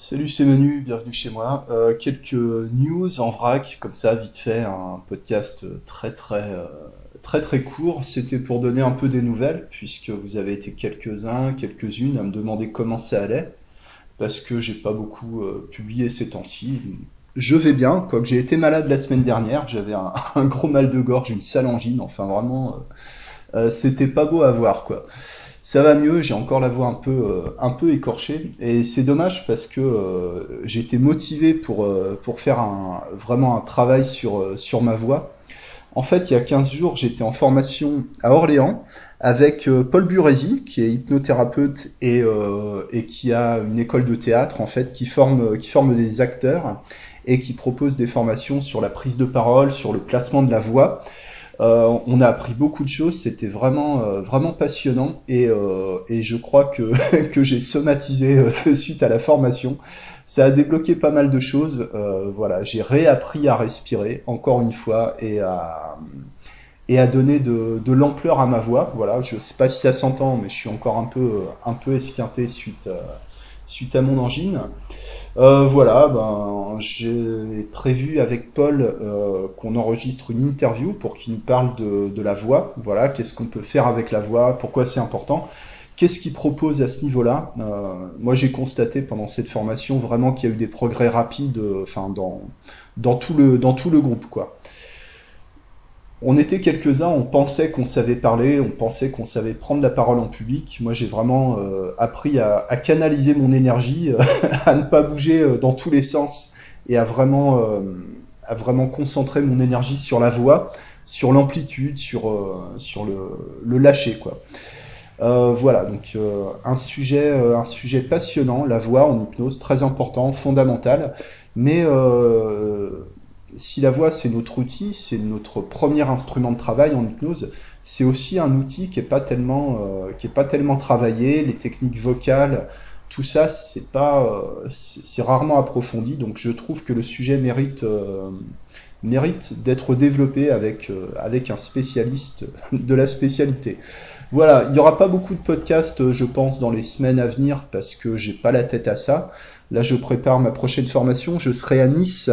Salut, c'est Manu, bienvenue chez moi. Euh, quelques news en vrac, comme ça, vite fait, un podcast très très euh, très très court. C'était pour donner un peu des nouvelles, puisque vous avez été quelques-uns, quelques-unes à me demander comment ça allait, parce que j'ai pas beaucoup euh, publié ces temps-ci. Je vais bien, quoique j'ai été malade la semaine dernière, j'avais un, un gros mal de gorge, une sale angine, enfin vraiment, c'était pas beau à voir quoi. Ça va mieux, j'ai encore la voix un peu, euh, un peu écorchée. Et c'est dommage parce que euh, été motivé pour, euh, pour faire un, vraiment un travail sur, euh, sur ma voix. En fait, il y a 15 jours, j'étais en formation à Orléans avec euh, Paul Burési, qui est hypnothérapeute et, euh, et qui a une école de théâtre, en fait, qui forme, qui forme des acteurs et qui propose des formations sur la prise de parole, sur le placement de la voix. Euh, on a appris beaucoup de choses, c'était vraiment euh, vraiment passionnant et, euh, et je crois que, que j'ai somatisé euh, suite à la formation. Ça a débloqué pas mal de choses. Euh, voilà, j'ai réappris à respirer encore une fois et à et à donner de, de l'ampleur à ma voix. Voilà, je sais pas si ça s'entend, mais je suis encore un peu un peu esquinté suite euh, suite à mon angine. Euh, voilà, ben, j'ai prévu avec Paul euh, qu'on enregistre une interview pour qu'il nous parle de, de la voix. Voilà, qu'est-ce qu'on peut faire avec la voix, pourquoi c'est important, qu'est-ce qu'il propose à ce niveau-là. Euh, moi, j'ai constaté pendant cette formation vraiment qu'il y a eu des progrès rapides, euh, dans dans tout le dans tout le groupe, quoi. On était quelques-uns, on pensait qu'on savait parler, on pensait qu'on savait prendre la parole en public. Moi, j'ai vraiment euh, appris à, canaliser mon énergie, à ne pas bouger euh, dans tous les sens et à vraiment, euh, à vraiment concentrer mon énergie sur la voix, sur l'amplitude, sur, euh, sur le, le lâcher, quoi. Euh, voilà, donc euh, un sujet, euh, un sujet passionnant, la voix en hypnose, très important, fondamental. Mais euh, si la voix c'est notre outil, c'est notre premier instrument de travail en hypnose, c'est aussi un outil qui est pas tellement, euh, qui est pas tellement travaillé. Les techniques vocales, tout ça, c'est pas, euh, c'est rarement approfondi. Donc je trouve que le sujet mérite, euh, mérite d'être développé avec, euh, avec un spécialiste de la spécialité. Voilà, il n'y aura pas beaucoup de podcasts, je pense, dans les semaines à venir parce que j'ai pas la tête à ça. Là, je prépare ma prochaine formation. Je serai à Nice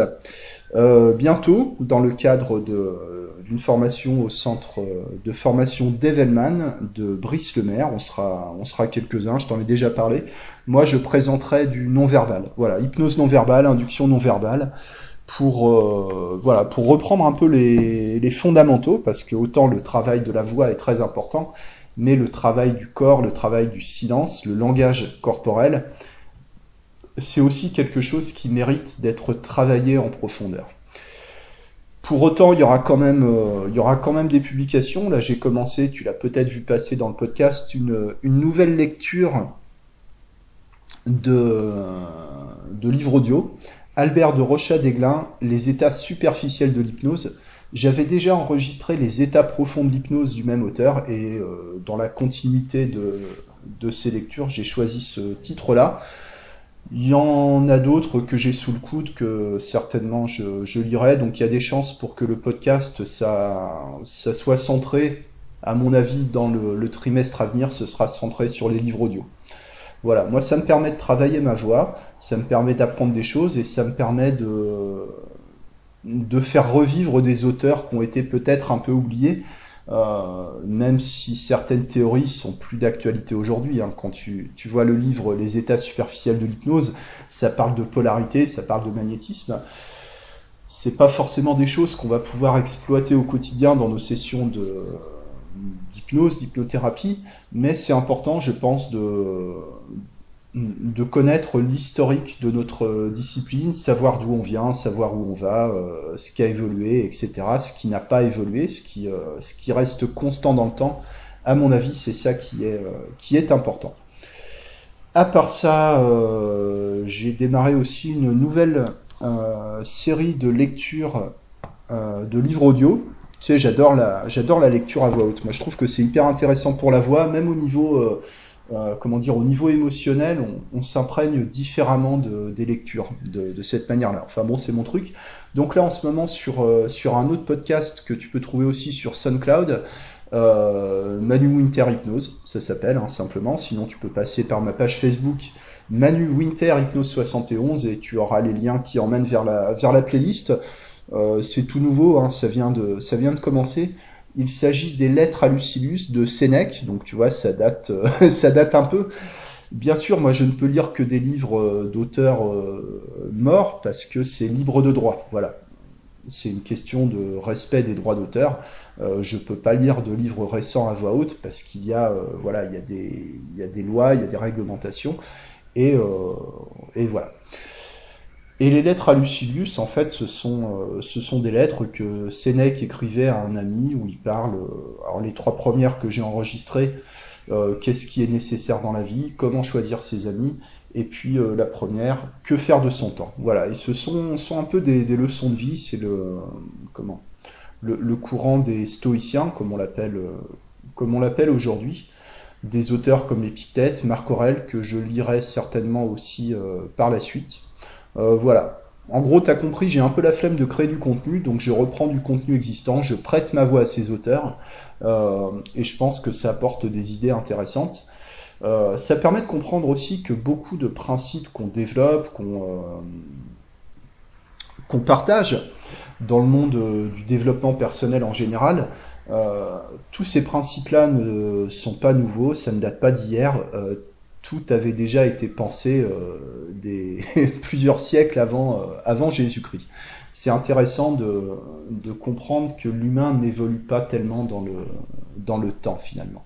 euh, bientôt dans le cadre d'une formation au centre euh, de formation d'Evelman de Brice-le-Maire. On sera, on sera quelques-uns, je t'en ai déjà parlé. Moi, je présenterai du non-verbal. Voilà, hypnose non-verbale, induction non-verbale pour euh, voilà pour reprendre un peu les, les fondamentaux parce que autant le travail de la voix est très important mais le travail du corps le travail du silence le langage corporel c'est aussi quelque chose qui mérite d'être travaillé en profondeur pour autant il y aura quand même euh, il y aura quand même des publications là j'ai commencé tu l'as peut-être vu passer dans le podcast une, nouvelle lecture de de livres audio Albert de Rochat-Desglin, Les états superficiels de l'hypnose. J'avais déjà enregistré les états profonds de l'hypnose du même auteur et euh, dans la continuité de, de ces lectures, j'ai choisi ce titre-là. Il y en a d'autres que j'ai sous le coude que certainement je, lirai, donc il y a des chances pour que le podcast ça, soit centré, à mon avis, dans le, trimestre à venir, ce sera centré sur les livres audio. Voilà, moi ça me permet de travailler ma voix, ça me permet d'apprendre des choses et ça me permet de, faire revivre des auteurs qui ont été peut-être un peu oubliés, même si certaines théories sont plus d'actualité aujourd'hui. Hein. Quand tu, tu vois le livre Les états superficiels de l'hypnose, ça parle de polarité, ça parle de magnétisme. C'est pas forcément des choses qu'on va pouvoir exploiter au quotidien dans nos sessions d'hypnose, d'hypnothérapie, mais c'est important, je pense, de, de connaître l'historique de notre discipline, savoir d'où on vient, savoir où on va, euh, ce qui a évolué, etc., ce qui n'a pas évolué, ce qui, euh, ce qui reste constant dans le temps. À mon avis, c'est ça qui est, euh, important. À part ça, euh, j'ai démarré aussi une nouvelle euh, série de lectures euh, de livres audio. Tu sais, j'adore la, j'adore la lecture à voix haute. Moi, je trouve que c'est hyper intéressant pour la voix, même au niveau euh, comment dire, au niveau émotionnel, on, s'imprègne différemment de, des lectures de, cette manière-là. Enfin bon, c'est mon truc. Donc là, en ce moment, sur, euh, sur un autre podcast que tu peux trouver aussi sur SoundCloud, euh, Manu Winter Hypnose, ça s'appelle hein, simplement. Sinon, tu peux passer par ma page Facebook Manu Winter Hypnose 71 et tu auras les liens qui emmènent vers la, vers la playlist. C'est tout nouveau, hein, ça, vient de, ça vient de commencer. Il s'agit des lettres à Lucilius de Sénèque, donc tu vois, ça date, euh, ça date un peu. Bien sûr, moi je ne peux lire que des livres euh, d'auteurs morts parce que c'est libre de droit. Voilà, c'est une question de respect des droits d'auteur. Euh, je peux pas lire de livres récents à voix haute parce qu'il y a des lois, il y a des réglementations et voilà. Et les lettres à Lucilius, en fait, ce sont, euh, ce sont des lettres que Sénèque écrivait à un ami où il parle, euh, alors les trois premières que j'ai enregistrées, euh, qu'est-ce qui est nécessaire dans la vie, comment choisir ses amis, et puis la première, que faire de son temps. Voilà, et ce sont, sont un peu des, des leçons de vie, c'est le, comment, le, le, courant des stoïciens, comme on l'appelle, comme on l'appelle aujourd'hui, des auteurs comme Épictète, Marc Aurèle, que je lirai certainement aussi par la suite. Euh, voilà. En gros, tu as compris, j'ai un peu la flemme de créer du contenu, donc je reprends du contenu existant, je prête ma voix à ces auteurs, euh, et je pense que ça apporte des idées intéressantes. Euh, ça permet de comprendre aussi que beaucoup de principes qu'on développe, qu'on partage dans le monde du développement personnel en général, tous ces principes-là ne sont pas nouveaux, ça ne date pas d'hier tout avait déjà été pensé euh, plusieurs siècles avant, euh, avant Jésus-Christ. C'est intéressant de, comprendre que l'humain n'évolue pas tellement dans le, temps finalement.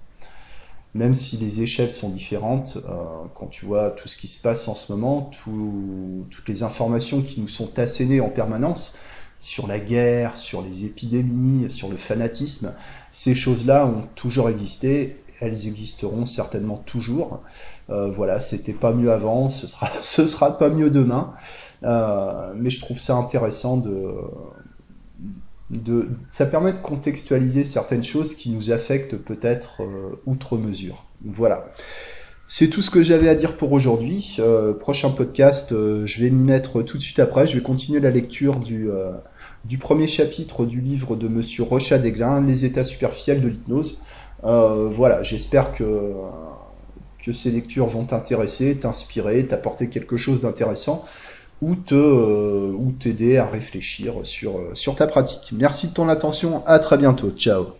Même si les échelles sont différentes, euh, quand tu vois tout ce qui se passe en ce moment, tout, toutes les informations qui nous sont assénées en permanence sur la guerre, sur les épidémies, sur le fanatisme, ces choses-là ont toujours existé, elles existeront certainement toujours. Euh, voilà, c'était pas mieux avant, ce sera, sera pas mieux demain. Euh, mais je trouve ça intéressant de, de, ça permet de contextualiser certaines choses qui nous affectent peut-être euh, outre mesure. Voilà. C'est tout ce que j'avais à dire pour aujourd'hui. Prochain podcast, je vais m'y mettre tout de suite après. Je vais continuer la lecture du, premier chapitre du livre de Monsieur Rochat Desglin, Les états superficiels de l'hypnose. Voilà, j'espère que que ces lectures vont t'intéresser, t'inspirer, t'apporter quelque chose d'intéressant ou te euh, ou t'aider à réfléchir sur, euh, sur ta pratique. Merci de ton attention, à très bientôt, ciao